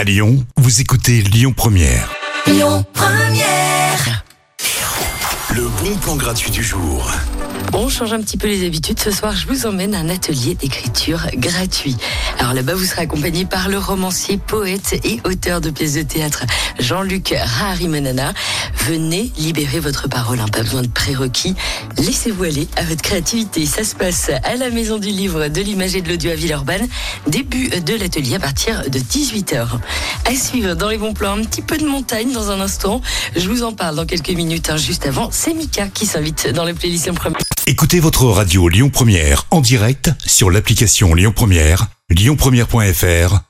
À Lyon, vous écoutez Lyon Première. Lyon Première. Le bon plan gratuit du jour. On change un petit peu les habitudes. Ce soir, je vous emmène à un atelier d'écriture gratuit. Alors là-bas, vous serez accompagné par le romancier, poète et auteur de pièces de théâtre Jean-Luc Raharimanana. Venez libérer votre parole, hein, pas besoin de prérequis. Laissez-vous aller à votre créativité. Ça se passe à la Maison du Livre, de l'Image et de l'Audio à Villeurbanne. Début de l'atelier à partir de 18h. À suivre dans les bons plans, un petit peu de montagne dans un instant. Je vous en parle dans quelques minutes. hein. Juste avant, c'est Mika qui s'invite dans les playlists en premier. Écoutez votre radio Lyon Première en direct sur l'application Lyon Première, lyonpremière.fr